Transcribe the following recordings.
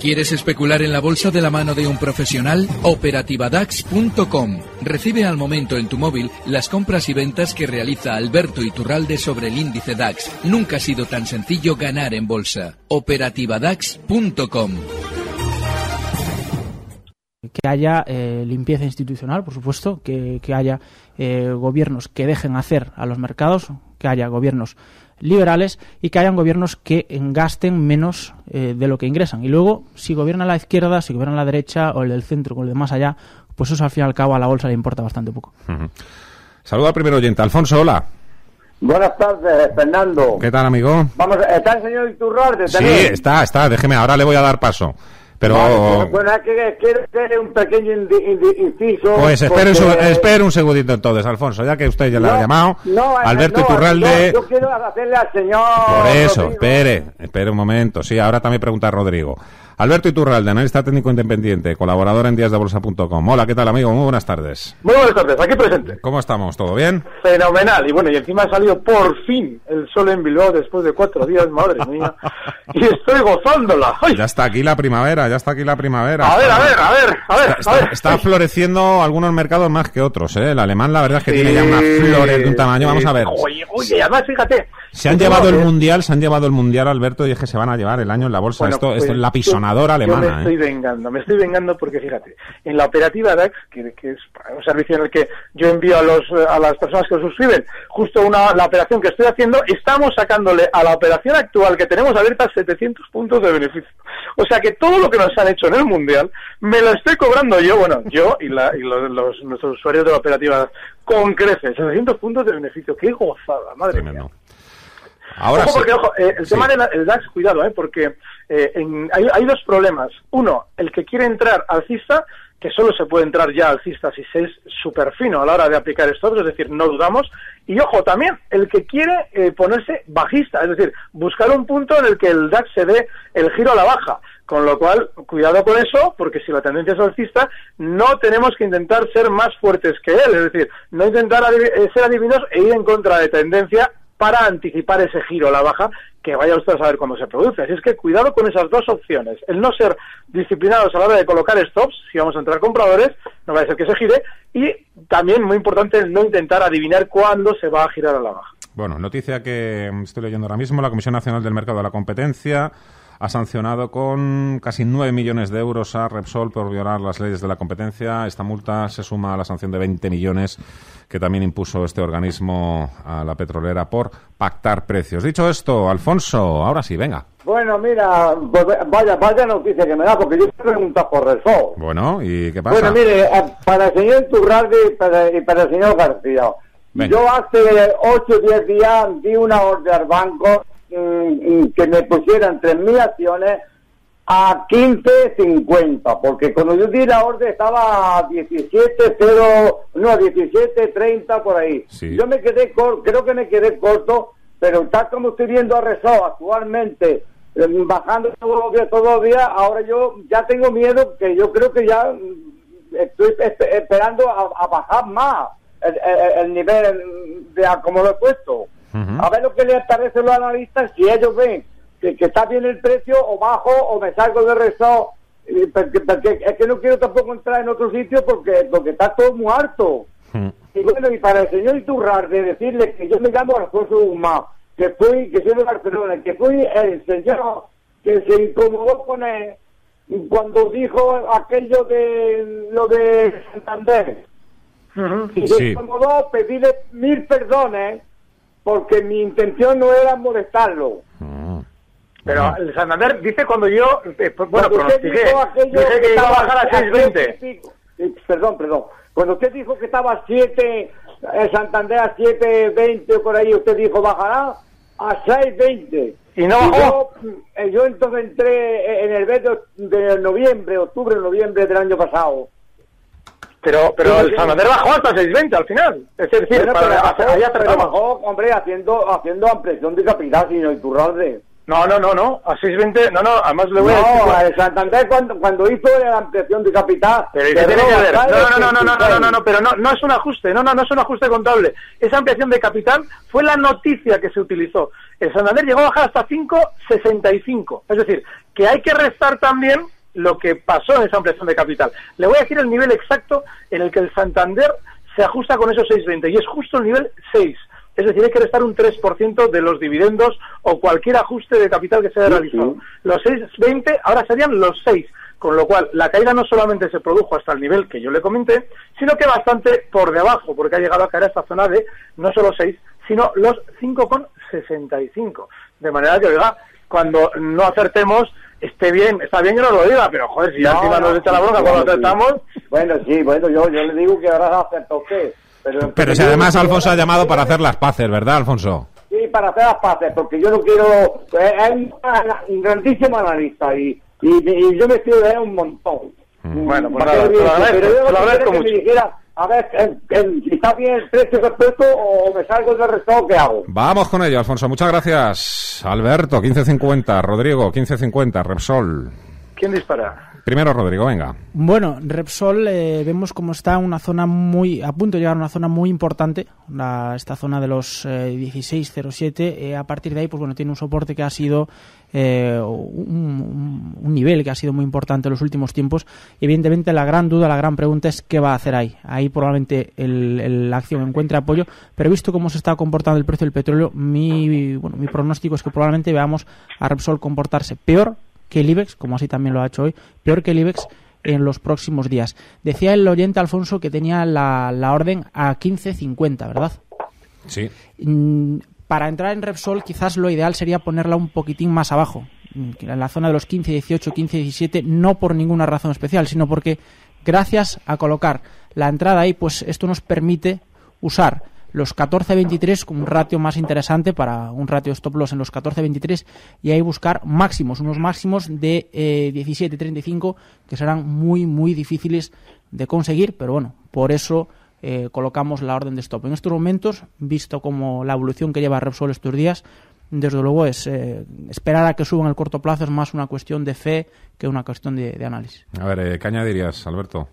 ¿Quieres especular en la bolsa de la mano de un profesional? Operativadax.com. Recibe al momento en tu móvil las compras y ventas que realiza Alberto Iturralde sobre el índice DAX. Nunca ha sido tan sencillo ganar en bolsa. Operativadax.com. que haya eh, limpieza institucional, por supuesto, que, haya eh, gobiernos que dejen hacer a los mercados, que haya gobiernos liberales y que hayan gobiernos que gasten menos eh, de lo que ingresan. Y luego, si gobierna la izquierda, si gobierna la derecha o el del centro o el de más allá, pues eso al fin y al cabo a la bolsa le importa bastante poco. Ujú. Saluda al primer oyente. Alfonso, hola. Buenas tardes, Fernando. ¿Qué tal, amigo? Vamos, ¿está el señor Iturralde Sí, está, está. Déjeme, ahora le voy a dar paso. Pero... Vale, bueno, que quiero hacer un pequeño indi- indi- inciso. Pues espere un, porque- segundito entonces, Alfonso, ya que usted ya le ha llamado. no, Alberto no, Iturralde. Yo, yo quiero hacerle al señor. Por eso, Rodrigo. espere, espere un momento. Sí, ahora también pregunta Rodrigo. Alberto Iturralde, analista técnico independiente, colaborador en díasdebolsa.com. Hola, ¿qué tal, amigo? Muy buenas tardes. Muy buenas tardes, aquí presente. ¿Cómo estamos? ¿Todo bien? Fenomenal. Y bueno, y encima ha salido por fin el sol en Bilbao después de cuatro días, madre mía. Y estoy gozándola. ¡Ay! Ya está aquí la primavera, ya está aquí la primavera. A ver, a ver, a ver, a ver, Está, a ver. está- está floreciendo algunos mercados más que otros, ¿eh? El alemán, la verdad es que Sí, tiene ya unas flores de un tamaño. Vamos a ver. Oye, oye, además, fíjate. Se han yo llevado el mundial, se han llevado el mundial, Alberto, y es que se van a llevar el año en la bolsa. Bueno, esto, pues, esto es la yo- pisonadora Yo me alemana, estoy ¿eh? vengando, me estoy vengando porque fíjate, en la operativa DAX, que, que es un servicio en el que yo envío a los a las personas que lo suscriben, justo una la operación que estoy haciendo, estamos sacándole a la operación actual que tenemos abierta 700 puntos de beneficio. O sea que todo lo que nos han hecho en el mundial me lo estoy cobrando yo, bueno, yo y, la, y los, los- nuestros usuarios de la operativa DAX, con creces, 700 puntos de beneficio. Qué gozada, madre mía. Ahora ojo, sí. porque, ojo, eh, el Sí. tema del DAX, cuidado, eh, porque eh, en- hay, hay dos problemas. Uno, el que quiere entrar alcista, que solo se puede entrar ya alcista si se es súper fino a la hora de aplicar stops, es decir, no dudamos. Y ojo, también el que quiere eh, ponerse bajista, es decir, buscar un punto en el que el DAX se dé el giro a la baja. Con lo cual, cuidado con eso, porque si la tendencia es alcista, no tenemos que intentar ser más fuertes que él, es decir, no intentar adiv- eh, ser adivinos e ir en contra de tendencia para anticipar ese giro a la baja que vaya usted a saber cuándo se produce. Así es que cuidado con esas dos opciones. El no ser disciplinados a la hora de colocar stops, si vamos a entrar compradores, no va a ser que se gire. Y también, muy importante, el no intentar adivinar cuándo se va a girar a la baja. Bueno, noticia que estoy leyendo ahora mismo. La Comisión Nacional del Mercado de la Competencia ha sancionado con casi 9 millones de euros a Repsol por violar las leyes de la competencia. Esta multa se suma a la sanción de 20 millones que también impuso este organismo a la petrolera por pactar precios. Dicho esto, Alfonso, ahora sí, venga. Bueno, mira, pues, vaya, vaya noticia que me da, porque yo te pregunto por Resol. Bueno, ¿y qué pasa? Bueno, mire, eh, para el señor Turralde y para, y para el señor García, Venga. yo hace 8 o 10 días di una orden al banco que me pusieran 3.000 acciones a 15.50, porque cuando yo di la orden estaba a 17.0, no, a 17.30 por ahí. Sí. Yo me quedé corto, creo que me quedé corto, pero tal como estoy viendo a Resol actualmente, eh, bajando todos los días, todos los días, ahora yo ya tengo miedo que yo creo que ya mm, estoy espe- esperando a, a bajar más el, el- el nivel de a como lo he puesto. Ujú. A ver lo que les parece a los analistas, si ellos ven que, que está bien el precio, o bajo, o me salgo de rezo, eh, porque, porque es que no quiero tampoco entrar en otro sitio porque, porque está todo muy alto. Mm. Y bueno, y para el señor Iturralde decirle que yo me llamo Alfonso Guzmán, que fui, que soy de Barcelona, que fui el señor que se incomodó con él cuando dijo aquello de lo de Santander. Y se Sí. incomodó pedirle mil perdones porque mi intención no era molestarlo. Mm. Pero el Santander dice cuando yo, eh, pues, bueno, Cuando usted dijo aquello dije que iba a estaba bajar a 6.20. siete y pico. Eh, Perdón, perdón. Cuando usted dijo que estaba a 7, el Santander a 7.20 o por ahí, usted dijo bajará a 6.20. Y no bajó. Yo, eh, yo entonces entré en el mes de, de noviembre, octubre, noviembre del año pasado. Pero, pero el. Santander bajó hasta 6.20 al final. Es decir, Bueno, para, bajó, bajó, hombre, haciendo, haciendo ampliación de capital, sino Iturralde. No, no, no, no, a 6.20, no, no, además le voy a decir... No, el Santander cuando, cuando hizo la ampliación de capital... Pero ¿y qué tiene que ver? No, no, no, no, no, no, no, no, pero no, no es un ajuste, no, no, no es un ajuste contable. Esa ampliación de capital fue la noticia que se utilizó. El Santander llegó a bajar hasta 5,65. Es decir, que hay que restar también lo que pasó en esa ampliación de capital. Le voy a decir el nivel exacto en el que el Santander se ajusta con esos 6,20 y es justo el nivel 6. Es decir, hay que restar un 3% de los dividendos o cualquier ajuste de capital que se haya realizado. Los 6,20 ahora serían los 6, con lo cual la caída no solamente se produjo hasta el nivel que yo le comenté, sino que bastante por debajo, porque ha llegado a caer a esta zona de no solo 6, sino los 5,65. De manera que, oiga, cuando no acertemos, esté bien, está bien que nos lo diga, pero joder, si ya encima nos echa la bronca cuando acertamos... Bueno, sí, bueno, yo, yo le digo que ahora acertó usted. Pero, Pero si además Alfonso ha llamado para hacer las paces, ¿verdad, Alfonso? Sí, para hacer las paces, porque yo no quiero... eh, Es un, un grandísimo analista y, y, y yo me estoy de él un montón. Bueno, pues nada, te lo agradezco, pero yo te lo quisiera agradezco que mucho. me dijera, a ver, eh, eh, está bien el precio respecto o me salgo del resto, ¿qué hago? Vamos con ello, Alfonso. Muchas gracias. Alberto, 1550. Rodrigo, 1550. Repsol. ¿Quién dispara? Primero, Rodrigo, venga. Bueno, Repsol eh, vemos como está una zona muy a punto de llegar a una zona muy importante, la- esta zona de los eh, 16.07. eh, a partir de ahí, pues bueno, tiene un soporte que ha sido eh, un, nivel que ha sido muy importante en los últimos tiempos. Evidentemente, la gran duda, la gran pregunta es qué va a hacer ahí. Ahí probablemente el- la acción encuentre apoyo, pero visto cómo se está comportando el precio del petróleo, mi bueno, mi pronóstico es que probablemente veamos a Repsol comportarse peor que el IBEX, como así también lo ha hecho hoy, peor que el IBEX en los próximos días. Decía el oyente Alfonso que tenía la, la orden a 15.50, ¿verdad? Sí. Mm, Para entrar en Repsol quizás lo ideal sería ponerla un poquitín más abajo, mm, en la zona de los 15, 18, 15, 17, no por ninguna razón especial, sino porque gracias a colocar la entrada ahí, pues esto nos permite usar los 14-23 como un ratio más interesante para un ratio stop loss en los 14-23 y ahí buscar máximos, unos máximos de eh, 17-35 que serán muy, muy difíciles de conseguir, pero bueno, por eso eh, colocamos la orden de stop. En estos momentos, visto como la evolución que lleva Repsol estos días, desde luego es eh, esperar a que suba en el corto plazo es más una cuestión de fe que una cuestión de, de análisis. A ver, eh, ¿qué añadirías, Alberto?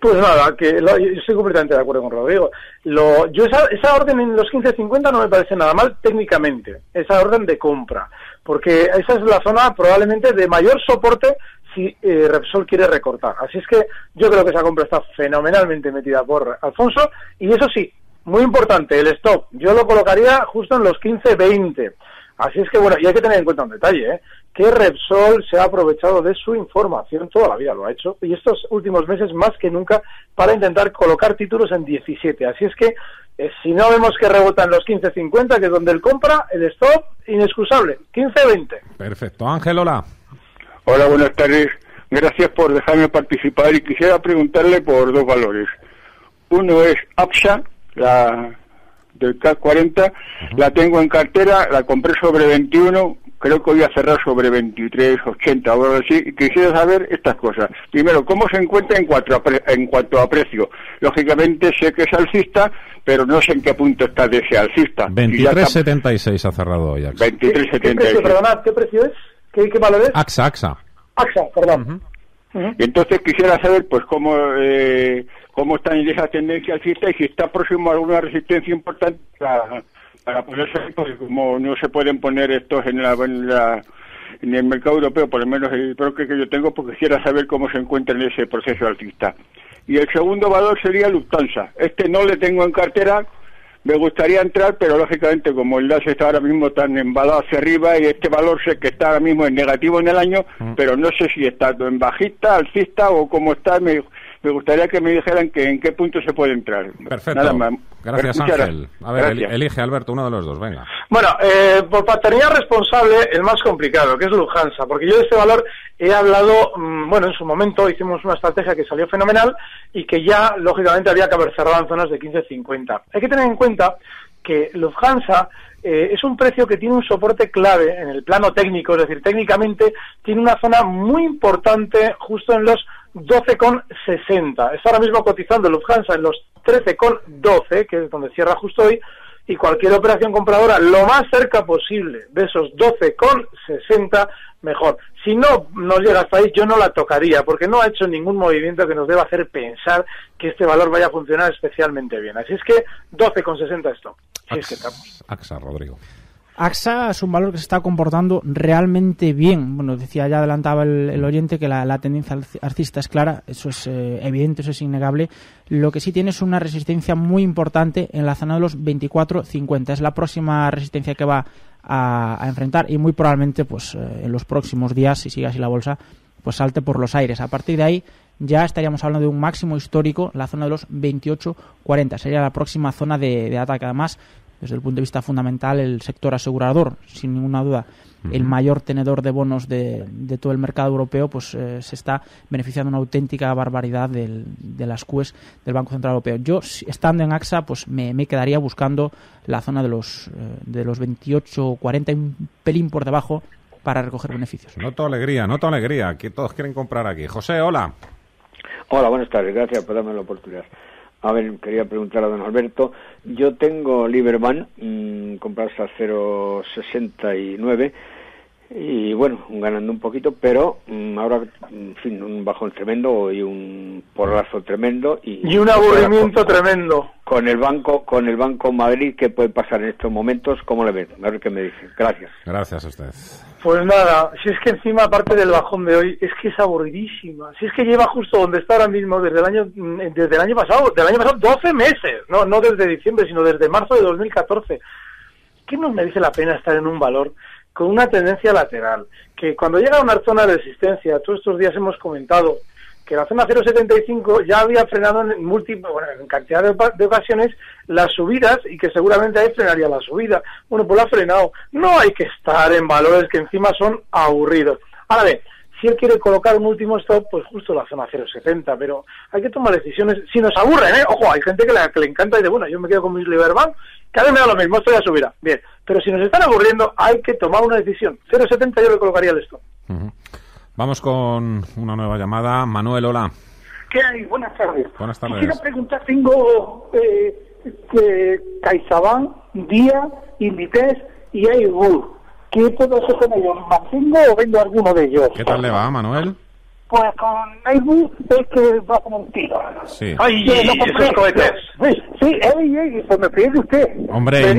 Pues nada, que lo- yo estoy completamente de acuerdo con Rodrigo. Lo, yo esa, esa orden en los 15.50 no me parece nada mal técnicamente, esa orden de compra, porque esa es la zona probablemente de mayor soporte si eh, Repsol quiere recortar. Así es que yo creo que esa compra está fenomenalmente metida por Alfonso y eso sí, muy importante, el stop. Yo lo colocaría justo en los 15.20. Así es que bueno, y hay que tener en cuenta un detalle, ¿eh? que Repsol se ha aprovechado de su información, toda la vida lo ha hecho, y estos últimos meses más que nunca para intentar colocar títulos en 17. Así es que eh, si no vemos que rebotan los 15.50, que es donde él compra, el stop, inexcusable, 15.20. Perfecto. Ángel, hola. Hola, buenas tardes. Gracias por dejarme participar y quisiera preguntarle por dos valores. Uno es APSA, la del CAC 40, la tengo en cartera, la compré sobre 21, creo que voy a cerrar sobre 23, 80 o algo así, y quisiera saber estas cosas. Primero, ¿cómo se encuentra en cuanto a, pre- en cuanto a precio? Lógicamente sé que es alcista, pero no sé en qué punto está de ese alcista. Si ya está- 23.76 ha cerrado hoy. AXA. ¿Qué, qué precio, 23.76. qué precio es? ¿Qué, qué valor es? AXA, AXA. AXA, perdón. Ujú. Y entonces quisiera saber pues cómo eh, cómo está en esa tendencia alcista y si está próximo a alguna resistencia importante para, para ponerse porque como no se pueden poner estos en la, en el mercado europeo, por lo menos el broker que yo tengo, pues quisiera saber cómo se encuentra en ese proceso alcista. Y el segundo valor sería Lufthansa. Este no le tengo en cartera, me gustaría entrar, pero lógicamente como el DAS está ahora mismo tan embalado hacia arriba y este valor sé que está ahora mismo en negativo en el año, pero no sé si está en bajista, alcista o cómo está. Me, me gustaría que me dijeran que en qué punto se puede entrar. Perfecto. Nada más. Gracias, Ángel. A ver, gracias. elige, Alberto, uno de los dos. Venga. Bueno, eh, por paternidad responsable, el más complicado, que es Lufthansa, porque yo de este valor he hablado, mm, bueno, en su momento hicimos una estrategia que salió fenomenal y que ya, lógicamente, había que haber cerrado en zonas de 15.50. Hay que tener en cuenta que Lufthansa eh, es un precio que tiene un soporte clave en el plano técnico, es decir, técnicamente tiene una zona muy importante justo en los 12,60. Está ahora mismo cotizando Lufthansa en los 13,12, que es donde cierra justo hoy, y cualquier operación compradora lo más cerca posible de esos 12,60 mejor. Si no nos llega hasta ahí, yo no la tocaría, porque no ha hecho ningún movimiento que nos deba hacer pensar que este valor vaya a funcionar especialmente bien. Así es que 12,60 esto. Si es que estamos. AXA, Rodrigo. AXA es un valor que se está comportando realmente bien. Bueno, decía ya adelantaba el, oyente que la, tendencia alcista es clara, eso es eh, evidente, eso es innegable. Lo que sí tiene es una resistencia muy importante en la zona de los 24.50. Es la próxima resistencia que va a, enfrentar y muy probablemente pues eh, en los próximos días, si sigue así la bolsa, pues salte por los aires. A partir de ahí ya estaríamos hablando de un máximo histórico, la zona de los 28.40. Sería la próxima zona de, de ataque. Además, desde el punto de vista fundamental, el sector asegurador, sin ninguna duda, el mayor tenedor de bonos de, todo el mercado europeo, pues eh, se está beneficiando una auténtica barbaridad de las QES del Banco Central Europeo. Yo, estando en AXA, pues me, quedaría buscando la zona de los, eh, de los 28, 40, un pelín por debajo para recoger beneficios. Noto alegría, noto alegría, que todos quieren comprar aquí. José, hola. Hola, buenas tardes, gracias por darme la oportunidad. A ver, quería preguntar a don Alberto. Yo tengo Liberman, mmm, comprados a 0,69 y bueno, ganando un poquito, pero mm, ahora, en fin, un bajón tremendo y un porrazo tremendo y, un aburrimiento tremendo. Con el banco, con el Banco Madrid, ¿qué puede pasar en estos momentos? ¿Cómo le ven? A ver qué me dice. Gracias. Gracias a usted. Pues nada, si es que encima, aparte del bajón de hoy, es que es aburridísima. Si es que lleva justo donde está ahora mismo desde el año, mm, desde el año pasado, del año pasado 12 meses, no, no desde diciembre, sino desde marzo de 2014. ¿Qué nos merece la pena estar en un valor con una tendencia lateral, que cuando llega a una zona de resistencia, todos estos días hemos comentado que la zona 0,75 ya había frenado en múltiples, bueno, en cantidad de, ocasiones las subidas y que seguramente ahí frenaría la subida. Bueno, pues la ha frenado. No hay que estar en valores que encima son aburridos. Ahora bien, si él quiere colocar un último stop, pues justo la zona 0,70, pero hay que tomar decisiones. Si nos aburren, ¿eh? Ojo, hay gente que le, que le encanta y dice, bueno, yo me quedo con mis Liberbank cada vez me da lo mismo, esto ya subirá. Bien, pero si nos están aburriendo, hay que tomar una decisión. 0,70 yo le colocaría el esto. Vamos con una nueva llamada. Manuel, hola. ¿Qué hay? Buenas tardes. Buenas tardes. Quiero preguntar, tengo eh, eh, CaixaBank, Día, Inditex y Airbus. ¿Qué puedo hacer con ellos? ¿Mantengo o vendo alguno de ellos? ¿Qué tal le va, Manuel? Pues con Airbus es que va como un tiro. Sí. ¡Ay, lo compré! cohetes! Sí, sí, ey, ey, pues me pierde usted. Hombre,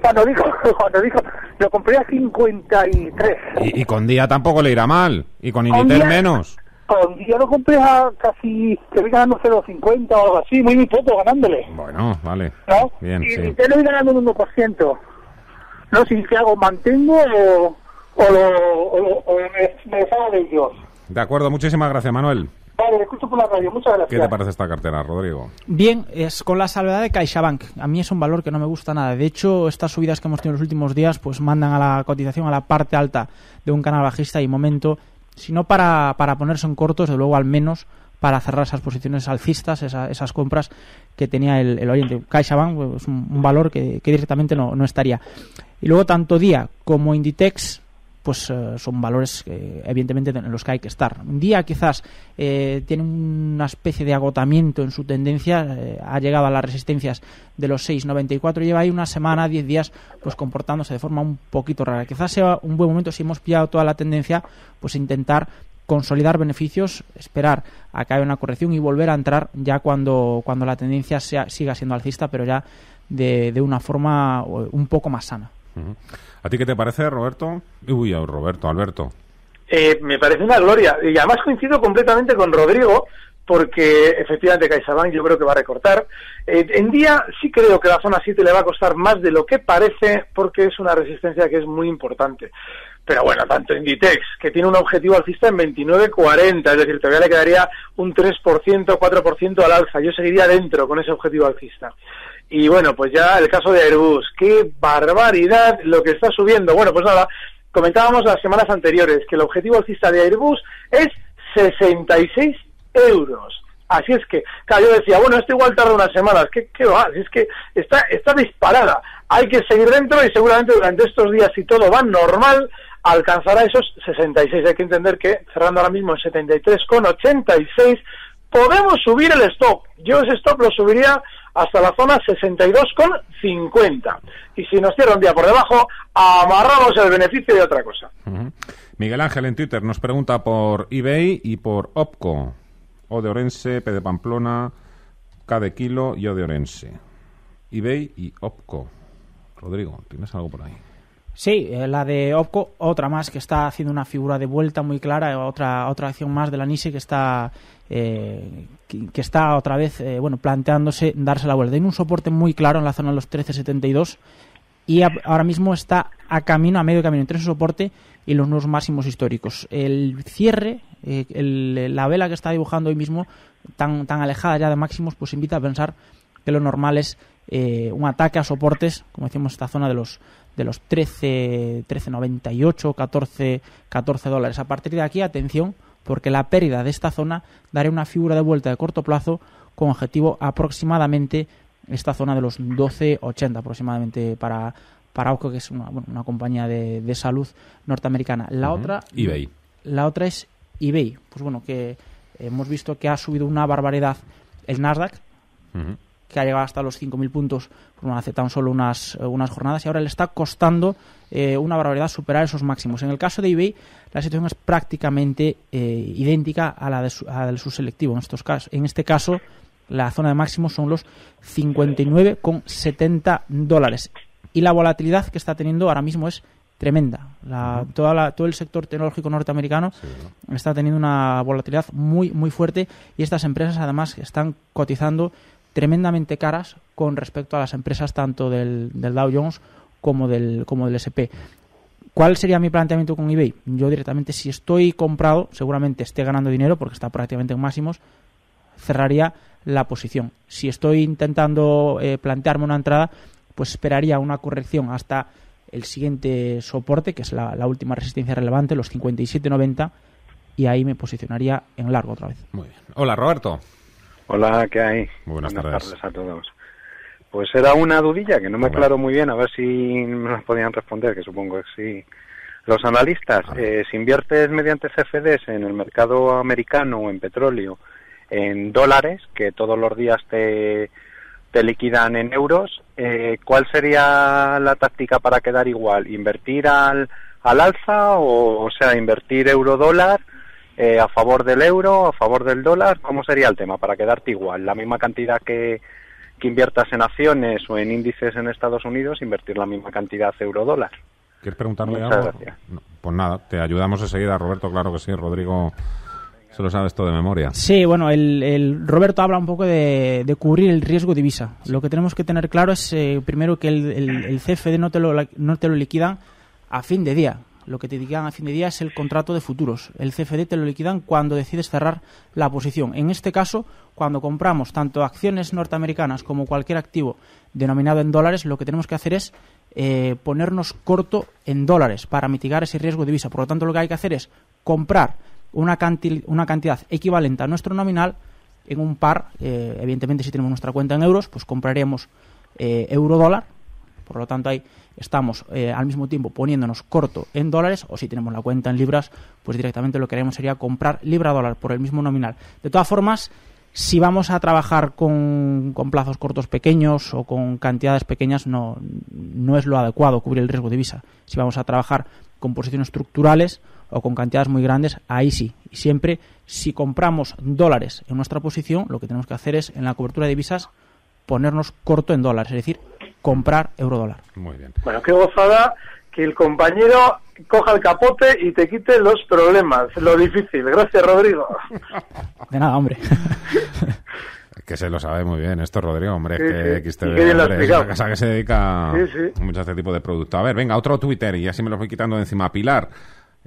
cuando, dijo, cuando dijo, lo compré a 53. Y, y con Día tampoco le irá mal. Y con Inditex menos. Con Día lo compré a casi, que voy ganando 0,50 o algo así, muy, muy poco ganándole. Bueno, vale. ¿No? Bien, y, sí. y te lo voy ganando un 1%. No sé si hago, mantengo o, o, lo, o, o me, me deshago de ellos. De acuerdo, muchísimas gracias, Manuel. Vale, escucho por la radio, muchas gracias. ¿Qué te parece esta cartera, Rodrigo? Bien, es con la salvedad de CaixaBank. A mí es un valor que no me gusta nada. De hecho, estas subidas que hemos tenido en los últimos días pues mandan a la cotización a la parte alta de un canal bajista y momento, si no para, para ponerse en cortos, de luego al menos para cerrar esas posiciones alcistas, esas compras que tenía el, el oyente. CaixaBank pues, es un, valor que, que directamente no, no estaría. Y luego tanto Día como Inditex pues eh, son valores que evidentemente en los que hay que estar. Un día quizás eh, tiene una especie de agotamiento en su tendencia, eh, ha llegado a las resistencias de los 6,94 lleva ahí una semana, 10 días pues comportándose de forma un poquito rara. Quizás sea un buen momento si hemos pillado toda la tendencia, pues intentar consolidar beneficios, esperar a que haya una corrección y volver a entrar ya cuando, cuando la tendencia sea, siga siendo alcista, pero ya de, de una forma un poco más sana. ¿A ti qué te parece, Roberto? Uy, Roberto, Alberto. Eh, me parece una gloria. Y además coincido completamente con Rodrigo, porque efectivamente CaixaBank yo creo que va a recortar. Eh, en día sí creo que la zona 7 le va a costar más de lo que parece, porque es una resistencia que es muy importante. Pero bueno, tanto Inditex, que tiene un objetivo alcista en 29.40, es decir, todavía le quedaría un 3%, 4% al alza. Yo seguiría dentro con ese objetivo alcista. Y bueno, pues ya el caso de Airbus, qué barbaridad lo que está subiendo. Bueno, pues nada, comentábamos las semanas anteriores que el objetivo alcista de Airbus es 66 euros. Así es que, claro, yo decía, bueno, esto igual tarda unas semanas, ¿qué, qué va? Es que está, está disparada. Hay que seguir dentro y seguramente durante estos días, si todo va normal, alcanzará esos 66. Hay que entender que cerrando ahora mismo en 73,86, podemos subir el stop. Yo ese stop lo subiría hasta la zona 62,50. Y si nos cierra un día por debajo, amarramos el beneficio de otra cosa. Miguel Ángel en Twitter nos pregunta por eBay y por Opco. O de Orense, P de Pamplona, K de Kilo y O de Orense. eBay y Opco. Rodrigo, ¿tienes algo por ahí? Sí, eh, la de Opco, otra más que está haciendo una figura de vuelta muy clara, eh, otra otra acción más de la NISE que está eh, que, está otra vez eh, bueno planteándose darse la vuelta. Tiene un soporte muy claro en la zona de los 13.72 y a- ahora mismo está a camino, a medio camino entre ese soporte y los nuevos máximos históricos. El cierre, eh, el- la vela que está dibujando hoy mismo, tan, tan alejada ya de máximos, pues invita a pensar que lo normal es eh, un ataque a soportes, como decíamos, esta zona de los de los 13, 13.98, 14, 14 dólares. A partir de aquí, atención, porque la pérdida de esta zona daría una figura de vuelta de corto plazo con objetivo aproximadamente esta zona de los 12.80 aproximadamente para, para que es una, bueno, una compañía de, de salud norteamericana. La otra eBay. la otra es eBay. Pues bueno, que hemos visto que ha subido una barbaridad el Nasdaq. Que ha llegado hasta los 5.000 puntos pues, bueno, hace tan solo unas, eh, unas jornadas y ahora le está costando eh, una barbaridad superar esos máximos. En el caso de eBay, la situación es prácticamente eh, idéntica a la de su, a la del subselectivo. En, estos casos, en este caso, la zona de máximos son los 59,70 dólares. Y la volatilidad que está teniendo ahora mismo es tremenda. La- toda la- todo el sector tecnológico norteamericano está teniendo una volatilidad muy muy fuerte y estas empresas además están cotizando tremendamente caras con respecto a las empresas tanto del, del Dow Jones como del como del SP. ¿Cuál sería mi planteamiento con eBay? Yo directamente si estoy comprado, seguramente esté ganando dinero porque está prácticamente en máximos, cerraría la posición. Si estoy intentando eh, plantearme una entrada, pues esperaría una corrección hasta el siguiente soporte, que es la, la última resistencia relevante, los 57.90, y ahí me posicionaría en largo otra vez. Muy bien. Hola, Roberto. Hola, ¿qué hay? Muy buenas tardes. a todos. Pues era una dudilla que no me aclaro muy bien, a ver si me las podían responder, que supongo que sí. Los analistas, eh, si inviertes mediante CFDs en el mercado americano o en petróleo en dólares, que todos los días te, te liquidan en euros, eh, ¿cuál sería la táctica para quedar igual? ¿Invertir al, al alza o, o sea, invertir euro-dólar? Eh, a favor del euro, a favor del dólar, ¿cómo sería el tema para quedarte igual? La misma cantidad que, que inviertas en acciones o en índices en Estados Unidos, invertir la misma cantidad euro-dólar. ¿Quieres preguntarle Muchas algo? gracias. No, pues nada, te ayudamos enseguida, Roberto, claro que sí. Rodrigo se lo sabes todo de memoria. Sí, bueno, el, el Roberto habla un poco de, de cubrir el riesgo divisa. Lo que tenemos que tener claro es, eh, primero, que el, el- el CFD no te, lo, no te lo liquidan a fin de día. Lo que te liquidan a fin de día es el contrato de futuros. El CFD te lo liquidan cuando decides cerrar la posición. En este caso, cuando compramos tanto acciones norteamericanas como cualquier activo denominado en dólares, lo que tenemos que hacer es eh, ponernos corto en dólares para mitigar ese riesgo de divisa. Por lo tanto, lo que hay que hacer es comprar una, una cantidad equivalente a nuestro nominal en un par. eh, evidentemente, si tenemos nuestra cuenta en euros, pues compraríamos eh, euro-dólar. Por lo tanto, ahí estamos eh, al mismo tiempo poniéndonos corto en dólares o si tenemos la cuenta en libras, pues directamente lo que haremos sería comprar libra-dólar por el mismo nominal. De todas formas, si vamos a trabajar con, con plazos cortos pequeños o con cantidades pequeñas, no, no es lo adecuado cubrir el riesgo de divisa. Si vamos a trabajar con posiciones estructurales o con cantidades muy grandes, ahí sí. Y siempre, si compramos dólares en nuestra posición, lo que tenemos que hacer es, en la cobertura de divisas, ponernos corto en dólares, es decir, comprar euro-dólar. Muy bien. Bueno, qué gozada que el compañero coja el capote y te quite los problemas, lo difícil. Gracias, Rodrigo. De nada, hombre. Que se lo sabe muy bien esto, Rodrigo, hombre. Sí, que sí. XTV, Y qué bien lo ha hombre, es explicado. una casa que se dedica Sí, sí. mucho a este tipo de producto. A ver, venga, otro Twitter y así me lo voy quitando de encima. Pilar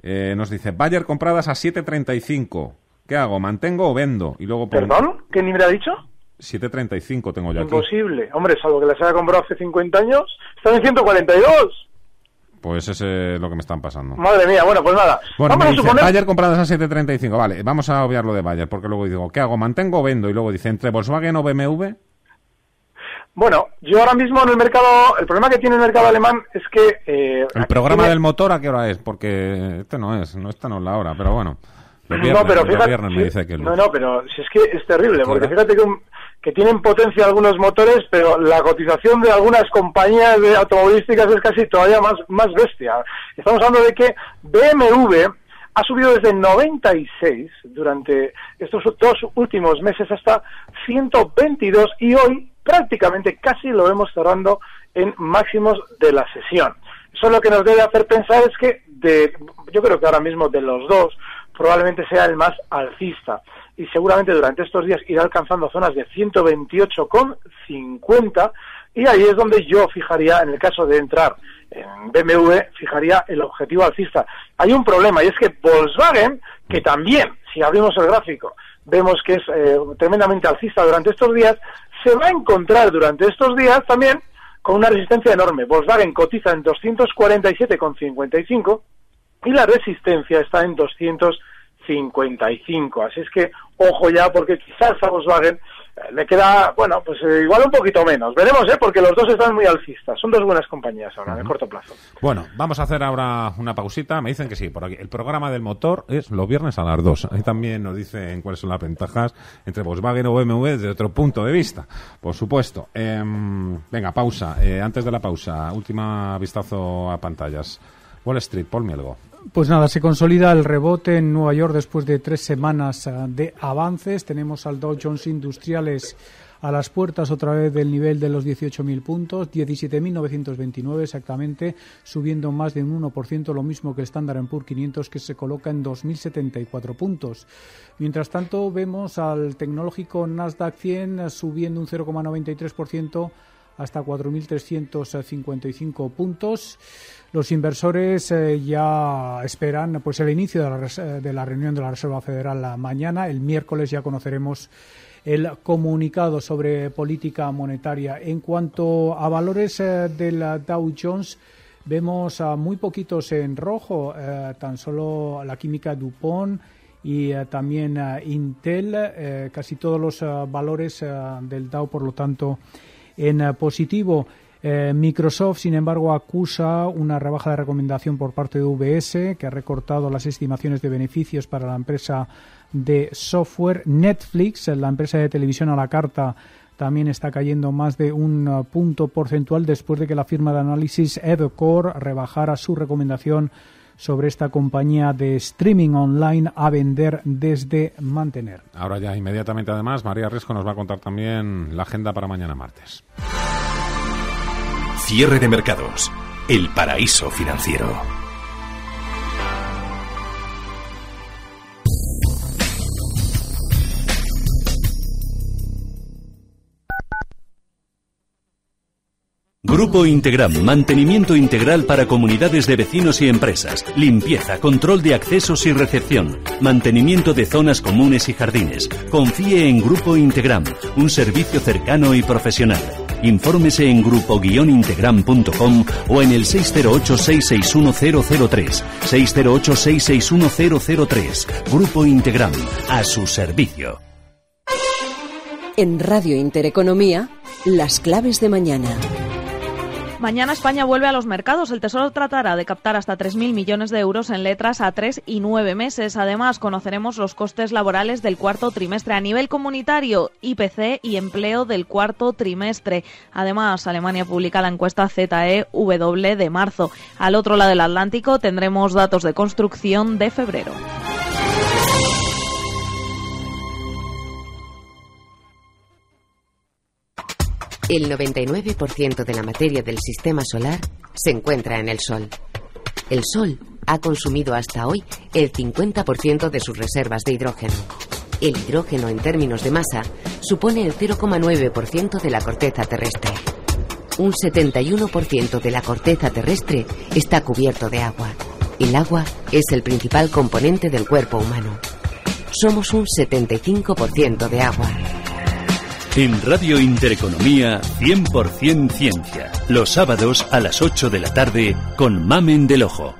eh, nos dice, Bayer compradas a 7.35. ¿Qué hago? ¿Mantengo o vendo? Y luego pongo- ¿Perdón? ¿Qué nivel ha dicho? 7.35 tengo yo aquí. Imposible. Hombre, salvo que las haya comprado hace 50 años, están en 142. Pues ese es lo que me están pasando. Madre mía, bueno, pues nada. Bueno, Vamos a dice, suponer... Bayer compradas a 7.35. Vale, vamos a obviar lo de Bayer, porque luego digo, ¿qué hago? ¿Mantengo o vendo? Y luego dice, ¿entre Volkswagen o BMW? Bueno, yo ahora mismo en el mercado, el problema que tiene el mercado alemán es que... eh, ¿El programa tiene- del motor a qué hora es? Porque este no es, no esta no es la hora, pero bueno. Viernes, no, pero fíjate, viernes me sí, dice que... no, no, pero si es que es terrible, porque fíjate que, un- tienen potencia algunos motores, pero la cotización de algunas compañías de automovilísticas es casi todavía más, más bestia. Estamos hablando de que BMW ha subido desde 96 durante estos dos últimos meses hasta 122 y hoy prácticamente casi lo vemos cerrando en máximos de la sesión. Eso lo que nos debe hacer pensar es que de, yo creo que ahora mismo de los dos probablemente sea el más alcista y seguramente durante estos días irá alcanzando zonas de 128,50 y ahí es donde yo fijaría, en el caso de entrar en BMW, fijaría el objetivo alcista. Hay un problema y es que Volkswagen, que también, si abrimos el gráfico, vemos que es eh, tremendamente alcista durante estos días, se va a encontrar durante estos días también con una resistencia enorme. Volkswagen cotiza en 247,55 y la resistencia está en 255. Así es que ojo ya porque quizás a Volkswagen eh, le queda, bueno, pues eh, igual un poquito menos. Veremos, ¿eh? Porque los dos están muy alcistas. Son dos buenas compañías ahora, de corto plazo. Bueno, vamos a hacer ahora una pausita. Me dicen que sí, por aquí. El programa del motor es los viernes a las dos. Ahí también nos dicen cuáles son las ventajas entre Volkswagen o BMW desde otro punto de vista, por supuesto. Em, venga, pausa. Eh, antes de la pausa, última vistazo a pantallas. Wall Street, Paul Mielgo. Pues nada, se consolida el rebote en Nueva York después de tres semanas eh, de avances. Tenemos al Dow Jones Industriales a las puertas otra vez del nivel de los 18.000 puntos, 17.929 exactamente, subiendo más de un 1%, lo mismo que el Standard Poor's 500 que se coloca en 2.074 puntos. Mientras tanto, vemos al tecnológico Nasdaq 100 subiendo un 0,93% hasta 4.355 puntos. Los inversores eh, ya esperan pues el inicio de la, de la, reunión de la Reserva Federal mañana. El miércoles ya conoceremos el comunicado sobre política monetaria. En cuanto a valores eh, del Dow Jones, vemos muy poquitos en rojo, eh, tan solo la química DuPont y también Intel, casi todos los valores del Dow, por lo tanto, en eh, positivo. Eh, Microsoft, sin embargo, acusa una rebaja de recomendación por parte de UBS, que ha recortado las estimaciones de beneficios para la empresa de software. Netflix, la empresa de televisión a la carta, también está cayendo más de un eh, punto porcentual después de que la firma de análisis Evercore rebajara su recomendación sobre esta compañía de streaming online a vender desde mantener. Ahora ya inmediatamente además María Risco nos va a contar también la agenda para mañana martes. Cierre de mercados. El paraíso financiero. Grupo Integram, mantenimiento integral para comunidades de vecinos y empresas, limpieza, control de accesos y recepción, mantenimiento de zonas comunes y jardines. Confíe en Grupo Integram, un servicio cercano y profesional. Infórmese en grupo-integram.com o en el 608-661-003. 608-661-003. Grupo Integram, a su servicio. En Radio Intereconomía, las claves de mañana. Mañana España vuelve a los mercados. El Tesoro tratará de captar hasta 3.000 millones de euros en letras a tres y nueve meses. Además, conoceremos los costes laborales del cuarto trimestre a nivel comunitario, IPC y empleo del cuarto trimestre. Además, Alemania publica la encuesta ZEW de marzo. Al otro lado del Atlántico tendremos datos de construcción de febrero. El 99% de la materia del sistema solar se encuentra en el Sol. El Sol ha consumido hasta hoy el 50% de sus reservas de hidrógeno. El hidrógeno en términos de masa supone el 0,9% de la corteza terrestre. Un 71% de la corteza terrestre está cubierto de agua. El agua es el principal componente del cuerpo humano. Somos un 75% de agua. En Radio Intereconomía 100% Ciencia. Los sábados a las 8 de la tarde con Mamen del Ojo.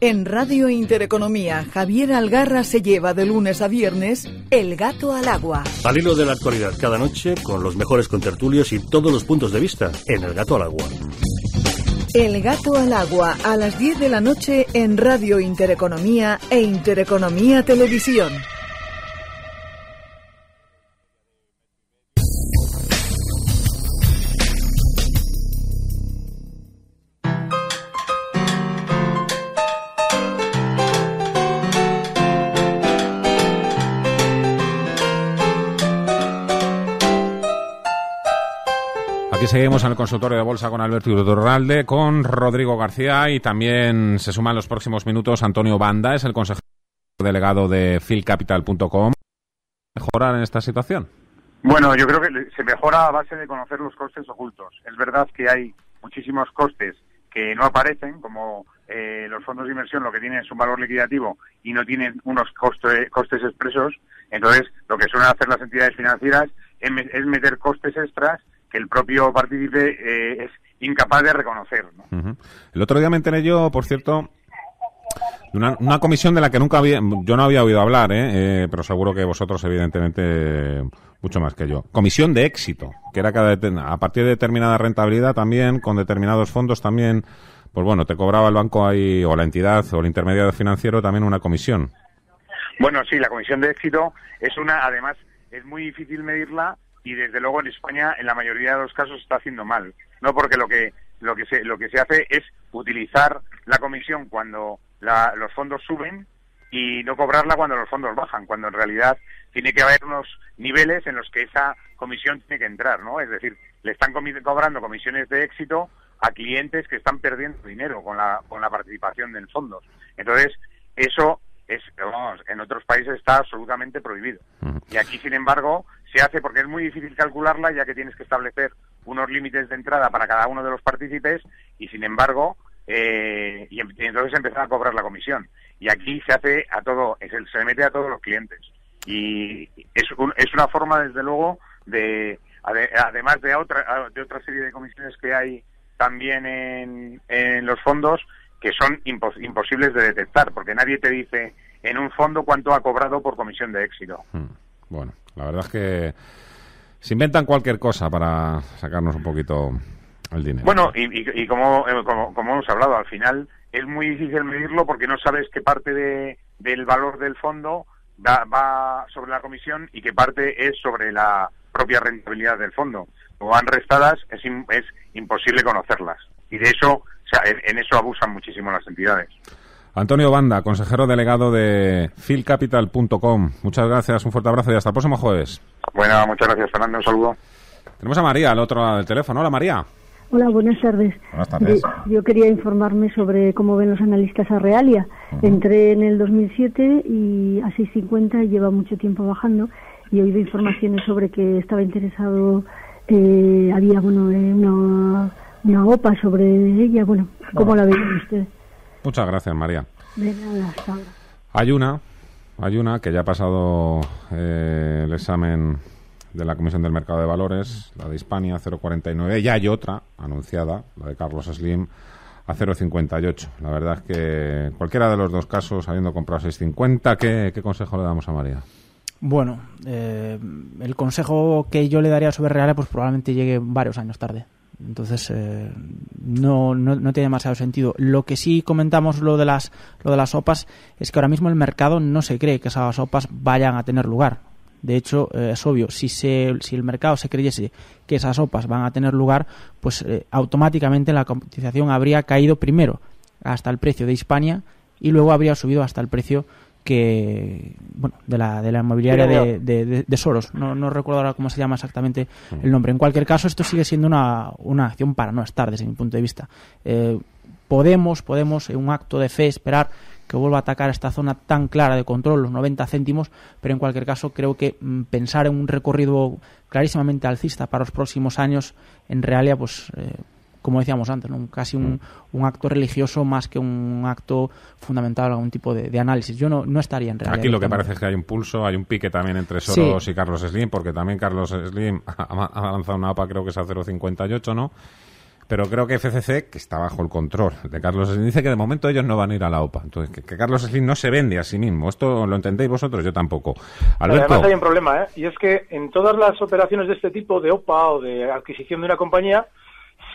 En Radio Intereconomía, Javier Algarra se lleva de lunes a viernes El gato al agua. Al hilo de la actualidad, cada noche con los mejores contertulios y todos los puntos de vista en El gato al agua. El gato al agua a las 10 de la noche en Radio Intereconomía e Intereconomía Televisión. Seguimos en el consultorio de bolsa con Alberto Iturralde, con Rodrigo García y también se suma en los próximos minutos Antonio Banda, es el consejero delegado de philcapital.com. ¿Mejorar en esta situación? Bueno, yo creo que se mejora a base de conocer los costes ocultos. Es verdad que hay muchísimos costes que no aparecen, como eh, los fondos de inversión lo que tienen es un valor liquidativo y no tienen unos costes expresos. Entonces, lo que suelen hacer las entidades financieras es meter costes extras que el propio partícipe eh, es incapaz de reconocer. El otro día me enteré yo, por cierto, una, una, comisión de la que nunca había, yo no había oído hablar, ¿eh? ¿eh? pero seguro que vosotros, evidentemente, mucho más que yo. Comisión de éxito, que era cada, a partir de determinada rentabilidad también, con determinados fondos también, pues bueno, te cobraba el banco ahí, o la entidad, o el intermediario financiero también una comisión. Bueno, sí, la comisión de éxito es una, además, es muy difícil medirla y desde luego en España en la mayoría de los casos se está haciendo mal, no porque lo que lo que se lo que se hace es utilizar la comisión cuando los fondos suben y no cobrarla cuando los fondos bajan, cuando en realidad tiene que haber unos niveles en los que esa comisión tiene que entrar, ¿no? Es decir, le están cobrando comisiones de éxito a clientes que están perdiendo dinero con la con la participación en fondos. Entonces, eso es, vamos, en otros países está absolutamente prohibido. Y aquí, sin embargo, se hace porque es muy difícil calcularla, ya que tienes que establecer unos límites de entrada para cada uno de los partícipes y, sin embargo, eh, y, entonces empezar a cobrar la comisión. Y aquí se hace a todo, se le mete a todos los clientes. Y es, es una forma, desde luego, de, además de otra, de otra serie de comisiones que hay también en, en los fondos, que son imposibles de detectar, porque nadie te dice en un fondo cuánto ha cobrado por comisión de éxito. Hmm. Bueno, la verdad es que se inventan cualquier cosa para sacarnos un poquito el dinero. Bueno, y, como, eh, como, como, hemos hablado, al final es muy difícil medirlo porque no sabes qué parte de, del valor del fondo va sobre la comisión y qué parte es sobre la propia rentabilidad del fondo. Como van restadas, es, es imposible conocerlas. Y de eso en, eso abusan muchísimo las entidades. Antonio Banda, consejero delegado de philcapital.com. Muchas gracias, un fuerte abrazo y hasta el próximo jueves. Bueno, muchas gracias, Fernando. Un saludo. Tenemos a María al otro lado del teléfono. Hola, María. Hola, buenas tardes. Buenas tardes. Yo, quería informarme sobre cómo ven los analistas a Realia. Entré en el 2007 y a 6.50 lleva mucho tiempo bajando y he oído informaciones sobre que estaba interesado, eh, había bueno, eh, una una OPA sobre ella. Bueno, ¿cómo la ve usted? Muchas gracias, María. De nada. Hay una, hay una que ya ha pasado eh, el examen de la Comisión del Mercado de Valores, la de Hispania 0,49. Ya hay otra anunciada, la de Carlos Slim, a 0,58. La verdad es que cualquiera de los dos casos, habiendo comprado 6,50, ¿qué, ¿qué consejo le damos a María? Bueno, eh, el consejo que yo le daría sobre Real pues probablemente llegue varios años tarde. Entonces, eh, no, no, no, tiene demasiado sentido. Lo que sí comentamos lo de las lo de las sopas es que ahora mismo el mercado no se cree que esas sopas vayan a tener lugar. De hecho, eh, es obvio, si, se, si el mercado se creyese que esas sopas van a tener lugar, pues eh, automáticamente la cotización habría caído primero hasta el precio de Hispania y luego habría subido hasta el precio que bueno de la, de la inmobiliaria de, de, Soros. No, no recuerdo ahora cómo se llama exactamente el nombre. En cualquier caso esto sigue siendo una, una acción para no estar desde mi punto de vista. Eh, podemos podemos en un acto de fe esperar que vuelva a atacar esta zona tan clara de control los 90 céntimos pero en cualquier caso creo que mm, pensar en un recorrido clarísimamente alcista para los próximos años en realidad pues eh, como decíamos antes, casi un, acto religioso más que un acto fundamental en algún tipo de, análisis. Yo no, no estaría en realidad. Aquí lo que parece es que hay un pulso, hay un pique también entre Soros y Carlos Slim, porque también Carlos Slim ha, lanzado una APA, creo que es a 0,58, ¿no? Pero creo que FCC, que está bajo el control de Carlos Slim, dice que de momento ellos no van a ir a la OPA. Entonces, que, Carlos Slim no se vende a sí mismo. ¿Esto lo entendéis vosotros? Yo tampoco. Además hay un problema, ¿eh? Y es que en todas las operaciones de este tipo, de OPA o de adquisición de una compañía,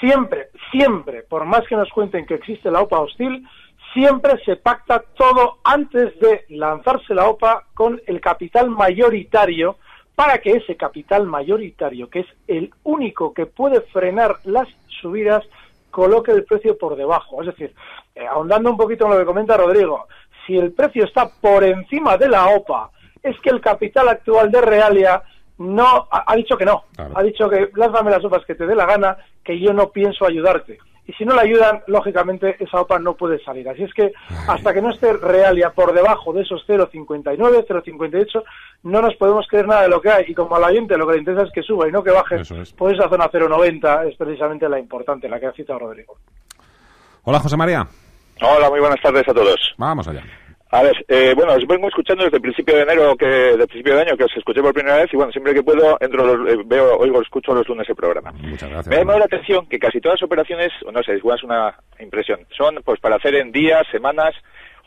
siempre, siempre, por más que nos cuenten que existe la OPA hostil, siempre se pacta todo antes de lanzarse la OPA con el capital mayoritario para que ese capital mayoritario, que es el único que puede frenar las subidas, coloque el precio por debajo. Es decir, eh, ahondando un poquito en lo que comenta Rodrigo, si el precio está por encima de la OPA, es que el capital actual de Realia no ha, ha dicho que no. Ha dicho que lánzame las sopas que te dé la gana, que yo no pienso ayudarte. Y si no le ayudan, lógicamente esa OPA no puede salir. Así es que hasta que no esté Realia por debajo de esos 0,59, 0,58, no nos podemos creer nada de lo que hay. Y como al oyente lo que le interesa es que suba y no que baje, pues esa zona 0,90 es precisamente la importante, la que ha citado Rodrigo. Hola, José María. Hola, muy buenas tardes a todos. Vamos allá. A ver, eh, bueno, os vengo escuchando desde el principio de enero, que del principio de año, que os escuché por primera vez, y bueno, siempre que puedo, entro, los- eh, veo, oigo, escucho los lunes el programa. Muchas gracias. Me ha llamado la atención que casi todas las operaciones, no sé, igual es una impresión, son pues para hacer en días, semanas.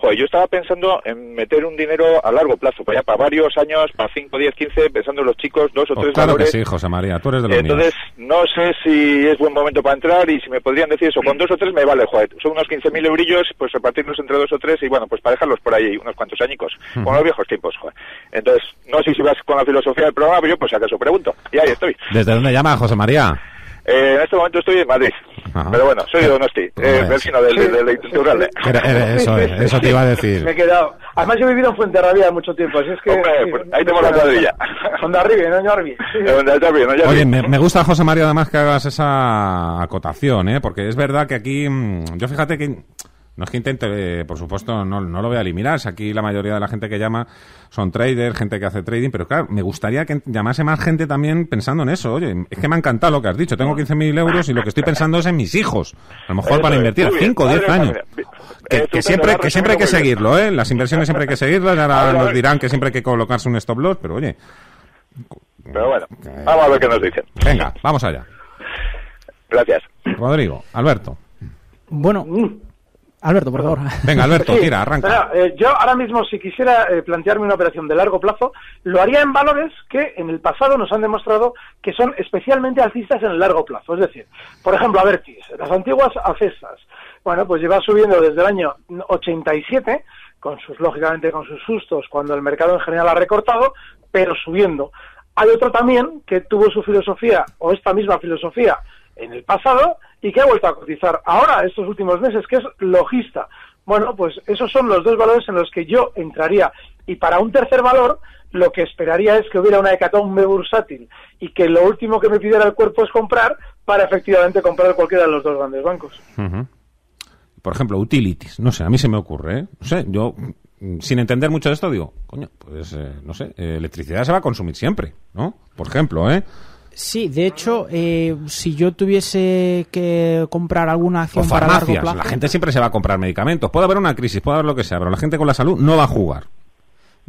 Joder, yo estaba pensando en meter un dinero a largo plazo, para, ya para varios años, para 5, 10, 15, pensando en los chicos, dos o Pues tres claro que valores. sí, José María, tú eres de los Entonces, míos. no sé si es buen momento para entrar y si me podrían decir eso. Con dos o tres me vale, joder. Son unos 15.000 eurillos, pues repartirlos entre dos o tres y bueno, pues para dejarlos por ahí unos cuantos añicos. Ujú. Como los viejos tiempos, joder. Entonces, no sé si vas con la filosofía del programa, pero yo pues acaso pregunto. Y ahí estoy. ¿Desde dónde llama, José María? Eh, en este momento estoy en Madrid. Pero bueno, soy de Donosti, eh, Pues- vecino del, del, del era- eso es, eso te iba a decir. Me he quedado. Además, yo he vivido en Fuenterrabía mucho tiempo, así es que. Hombre, sí, pues ahí tenemos la cuadrilla. Hondarribia, no Ñorbi. Sí. Oye, me, me gusta, José María, además que hagas esa acotación, ¿eh? Porque es verdad que aquí, mm, yo fíjate que no es que intente, eh, por supuesto, no, no lo voy a eliminar. si Aquí la mayoría de la gente que llama son traders, gente que hace trading, pero claro, me gustaría que llamase más gente también pensando en eso. Oye, es que me ha encantado lo que has dicho. Tengo 15.000 euros y lo que estoy pensando es en mis hijos. A lo mejor Eso para invertir a muy bien, 5 o 10 madre años. Que, siempre, que siempre hay que seguirlo, ¿eh? Las inversiones siempre hay que seguirlas. Ahora nos dirán que siempre hay que colocarse un stop loss, pero oye, Pero bueno, vamos a ver qué nos dicen. venga, vamos allá. Gracias. Rodrigo, Alberto. Bueno, Alberto, por favor. Venga, Alberto, Sí, tira, arranca. eh, yo ahora mismo, si quisiera eh, plantearme una operación de largo plazo, lo haría en valores que en el pasado nos han demostrado que son especialmente alcistas en el largo plazo. Es decir, por ejemplo, Avertis, las antiguas ACESAS. Bueno, pues lleva subiendo desde el año 87, con sus, lógicamente, con sus sustos, cuando el mercado en general ha recortado, pero subiendo. Hay otro también que tuvo su filosofía, o esta misma filosofía, en el pasado y que ha vuelto a cotizar ahora, estos últimos meses, que es logista. Bueno, pues esos son los dos valores en los que yo entraría. Y para un tercer valor, lo que esperaría es que hubiera una hecatombe bursátil y que lo último que me pidiera el cuerpo es comprar para efectivamente comprar cualquiera de los dos grandes bancos. Por ejemplo, utilities. No sé, a mí se me ocurre, ¿eh? No sé, yo, mm, sin entender mucho de esto, digo, coño, pues, eh, no sé, eh, electricidad se va a consumir siempre, ¿no? Por ejemplo, ¿eh? Sí, de hecho, eh, si yo tuviese que comprar alguna O acción para largo plazo, La gente siempre se va a comprar medicamentos. Puede haber una crisis, puede haber lo que sea, pero la gente con la salud no va a jugar.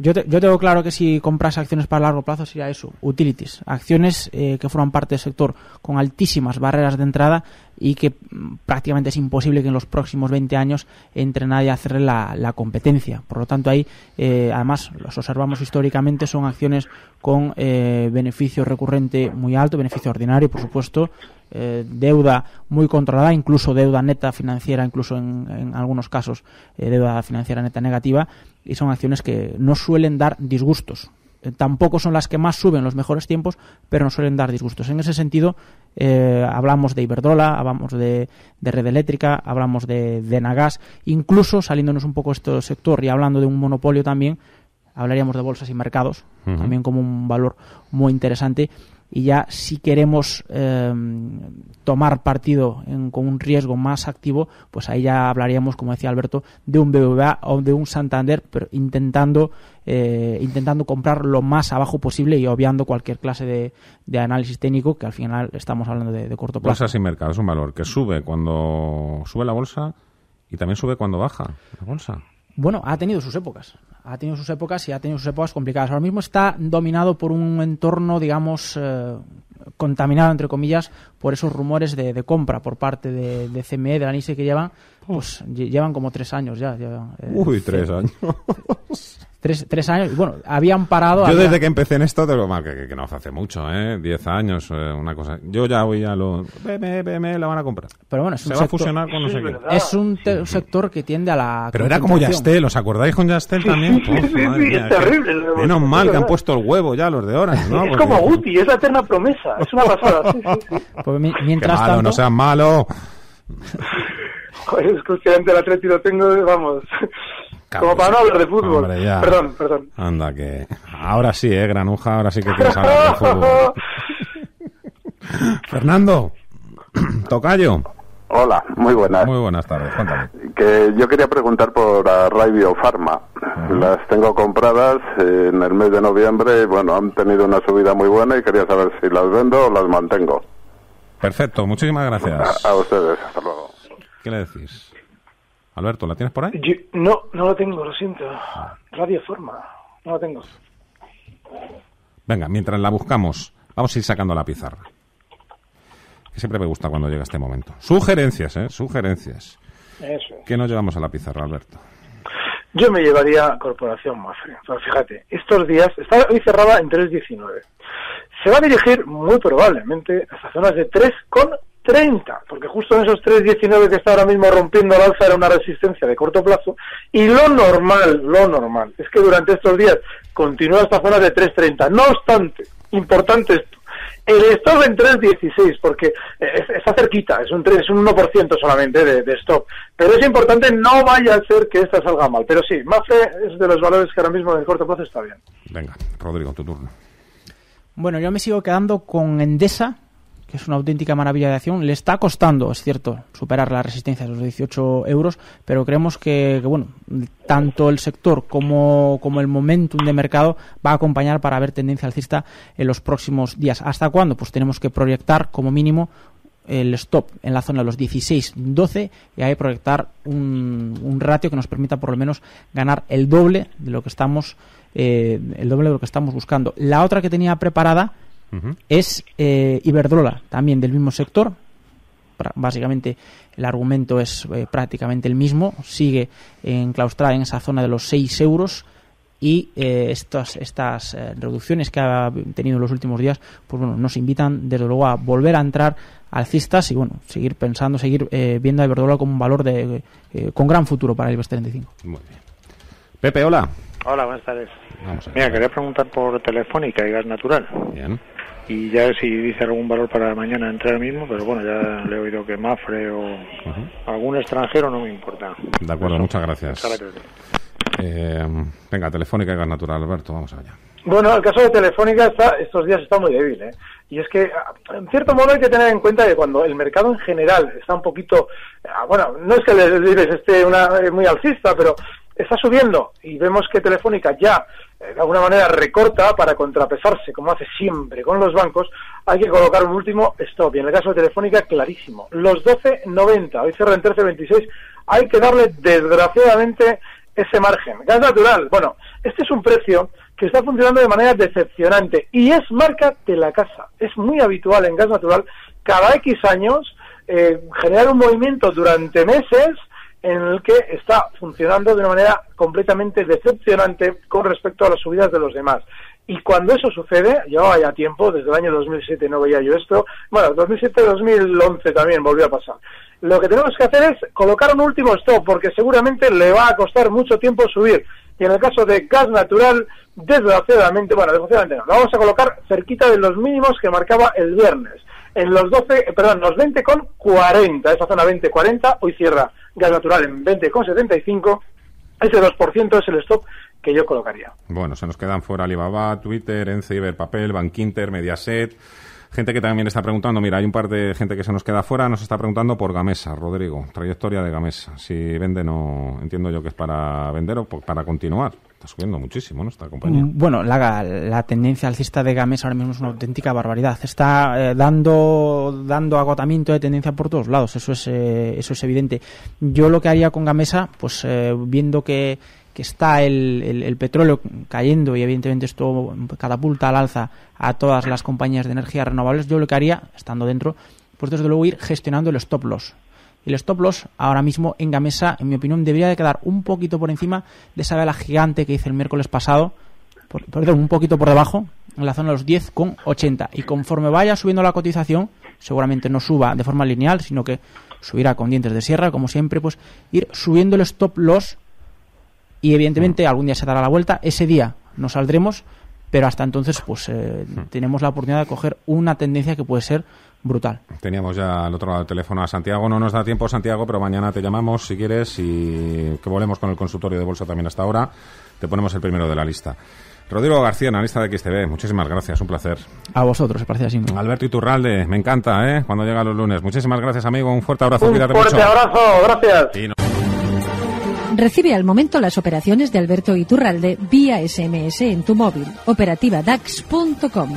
Yo, te- yo tengo claro que si compras acciones para largo plazo sería eso, utilities, acciones eh, que forman parte del sector con altísimas barreras de entrada y que mm, prácticamente es imposible que en los próximos 20 años entre nadie a hacerle la, la competencia. Por lo tanto, ahí, eh, además, los observamos históricamente, son acciones con eh, beneficio recurrente muy alto, beneficio ordinario, por supuesto, deuda muy controlada, incluso deuda neta financiera, incluso en, algunos casos deuda financiera neta negativa, y son acciones que no suelen dar disgustos. Eh, tampoco son las que más suben los mejores tiempos, pero no suelen dar disgustos. En ese sentido, eh, hablamos de Iberdrola, hablamos de, de Red Eléctrica, hablamos de, de Nagas, incluso saliéndonos un poco de este sector y hablando de un monopolio también, hablaríamos de bolsas y mercados, también como un valor muy interesante. Y ya si queremos eh, tomar partido en- con un riesgo más activo, pues ahí ya hablaríamos, como decía Alberto, de un BBVA o de un Santander, pero intentando eh, intentando comprar lo más abajo posible y obviando cualquier clase de, de análisis técnico, que al final estamos hablando de, de corto plazo. Bolsa sin mercado es un valor que sube cuando sube la bolsa y también sube cuando baja la bolsa. Bueno, ha tenido sus épocas. Ha tenido sus épocas y ha tenido sus épocas complicadas. Ahora mismo está dominado por un entorno, digamos, eh, contaminado, entre comillas, por esos rumores de, de compra por parte de, de CME, de la NISE que llevan, pues lle- llevan como tres años ya. llevan, eh, Uy, tres años. Tres, tres años. y Bueno, habían parado. Yo había- desde que empecé en esto, te lo mal que, que- que no hace mucho, ¿eh? Diez años, eh, una cosa. Yo ya voy a lo... BM, BM, la van a comprar. Pero bueno, es Se un va a sector- fusionar con no sé qué. Es un te- sector que tiende a la. Pero era como. Yastel, ¿os acordáis con Yastel también? sí, Uf, sí, sí, madre es mía, terrible, Menos mal que han puesto el huevo ya los de Orange, ¿no? es Porque- como Guti, es la eterna promesa, es una pasada. sí, sí, sí. Pues mi- Qué mientras malo, tanto. no seas malo. Joder, es que últimamente el Atleti lo tengo, vamos, como para no hablar de fútbol. Hombre, ya. Perdón, perdón. Anda, que... Ahora sí, eh, Granuja, ahora sí que tienes hablar de fútbol. Fernando, Tocayo. Hola, muy buenas. Muy buenas tardes, cuéntame. Que yo quería preguntar por Array Biofarma. Las tengo compradas en el mes de noviembre y bueno, han tenido una subida muy buena y quería saber si las vendo o las mantengo. Perfecto, muchísimas gracias. A, a ustedes, hasta luego. ¿Qué le decís? Alberto, ¿la tienes por ahí? Yo- no, no lo tengo, lo siento. Radioforma, no lo tengo. Venga, mientras la buscamos, vamos a ir sacando la pizarra. Que siempre me gusta cuando llega este momento. Sugerencias, ¿eh? Sugerencias. Eso. ¿Qué nos llevamos a la pizarra, Alberto? Yo me llevaría Corporación Mafre. Fíjate, estos días está hoy cerrada en 3.19. Se va a dirigir muy probablemente hasta zonas de 3,30, porque justo en esos 3.19 que está ahora mismo rompiendo el alza era una resistencia de corto plazo. Y lo normal, lo normal, es que durante estos días continúa esta zona de 3.30. No obstante, importante esto, el stop en 3.16, porque eh, es- está cerquita, es un, 3, es un 1% solamente de, de stop. Pero es importante, no vaya a ser que esta salga mal. Pero sí, Mafre es de los valores que ahora mismo en el corto plazo está bien. Venga, Rodrigo, tu turno. Bueno, yo me sigo quedando con Endesa, que es una auténtica maravilla de acción. Le está costando, es cierto, superar la resistencia de los 18 euros, pero creemos que, que, bueno, tanto el sector como, como el momentum de mercado va a acompañar para ver tendencia alcista en los próximos días. ¿Hasta cuándo? Pues tenemos que proyectar como mínimo el stop en la zona de los 16-12 y ahí proyectar un, un ratio que nos permita por lo menos ganar el doble de lo que estamos eh, el doble de lo que estamos buscando. La otra que tenía preparada es eh, Iberdrola, también del mismo sector. Básicamente el argumento es eh, prácticamente el mismo, sigue enclaustrada en esa zona de los 6 euros y eh, estas, estas eh, reducciones que ha tenido en los últimos días pues bueno, nos invitan desde luego a volver a entrar alcistas y bueno, seguir pensando, seguir eh, viendo a Iberdrola como un valor de, eh, con gran futuro para el IBEX 35. Muy bien. Pepe, hola. Hola, buenas tardes. Vamos a ver. Mira, quería preguntar por Telefónica y Gas Natural. Bien. Y ya si dice algún valor para mañana entrar mismo, pero bueno, ya le he oído que Mafre o algún extranjero no me importa. De acuerdo, muchas gracias. Muchas gracias. Eh, venga, Telefónica y Gas Natural, Alberto, vamos allá. Bueno, el caso de Telefónica está, estos días está muy débil, ¿eh? Y es que, ah, en cierto modo, hay que tener en cuenta que cuando el mercado en general está un poquito, ah, bueno, no es que el IBEX esté una, eh, muy alcista, pero está subiendo y vemos que Telefónica ya, de alguna manera, recorta para contrapesarse, como hace siempre con los bancos, hay que colocar un último stop. Y en el caso de Telefónica, clarísimo. Los 12.90, hoy cierra en 13.26, hay que darle, desgraciadamente, ese margen. Gas natural, bueno, este es un precio que está funcionando de manera decepcionante y es marca de la casa. Es muy habitual en gas natural cada X años eh, generar un movimiento durante meses en el que está funcionando de una manera completamente decepcionante con respecto a las subidas de los demás. Y cuando eso sucede, llevaba ya tiempo, desde el año 2007 no veía yo esto, bueno, 2007-2011 también volvió a pasar. Lo que tenemos que hacer es colocar un último stop, porque seguramente le va a costar mucho tiempo subir. Y en el caso de gas natural, desgraciadamente, bueno, desgraciadamente no, lo vamos a colocar cerquita de los mínimos que marcaba el viernes. En los 12, eh, perdón, los 20 con 40, esa zona 20-40, hoy cierra gas natural en 20 con 75, ese 2% es el stop que yo colocaría. Bueno, se nos quedan fuera Alibaba, Twitter, Ence, Iberpapel, Bankinter, Mediaset. Gente que también está preguntando, mira, hay un par de gente que se nos queda fuera, nos está preguntando por Gamesa, Rodrigo, trayectoria de Gamesa. Si vende, no entiendo yo que es para vender o para continuar. Está subiendo muchísimo, ¿no? Compañía. Mm, Bueno, la, la tendencia alcista de Gamesa ahora mismo es una auténtica barbaridad. Está eh, dando dando agotamiento de tendencia por todos lados. Eso es eh, eso es evidente. Yo lo que haría con Gamesa, pues eh, viendo que, que está el, el- el petróleo cayendo y evidentemente esto catapulta al alza a todas las compañías de energías renovables, yo lo que haría, estando dentro, pues desde luego ir gestionando el stop loss. El stop loss ahora mismo en Gamesa, en mi opinión, debería de quedar un poquito por encima de esa vela gigante que hice el miércoles pasado, por- perdón, un poquito por debajo, en la zona de los 10,80. Y conforme vaya subiendo la cotización, seguramente no suba de forma lineal, sino que subirá con dientes de sierra, como siempre, pues ir subiendo el stop loss y evidentemente algún día se dará la vuelta. Ese día nos saldremos, pero hasta entonces pues eh, tenemos la oportunidad de coger una tendencia que puede ser brutal. Teníamos ya al otro lado del teléfono a Santiago. No nos da tiempo, Santiago, pero mañana te llamamos si quieres y que volvemos con el consultorio de bolsa también hasta ahora. Te ponemos el primero de la lista. Rodrigo García, analista de XTV, muchísimas gracias, un placer. A vosotros, se parece así. Alberto Iturralde, me encanta, ¿eh? Cuando llega los lunes. Muchísimas gracias, amigo, un fuerte abrazo. Un fuerte mucho. abrazo, gracias. Y no- Recibe al momento las operaciones de Alberto Iturralde vía SMS en tu móvil. Operativa DAX.com.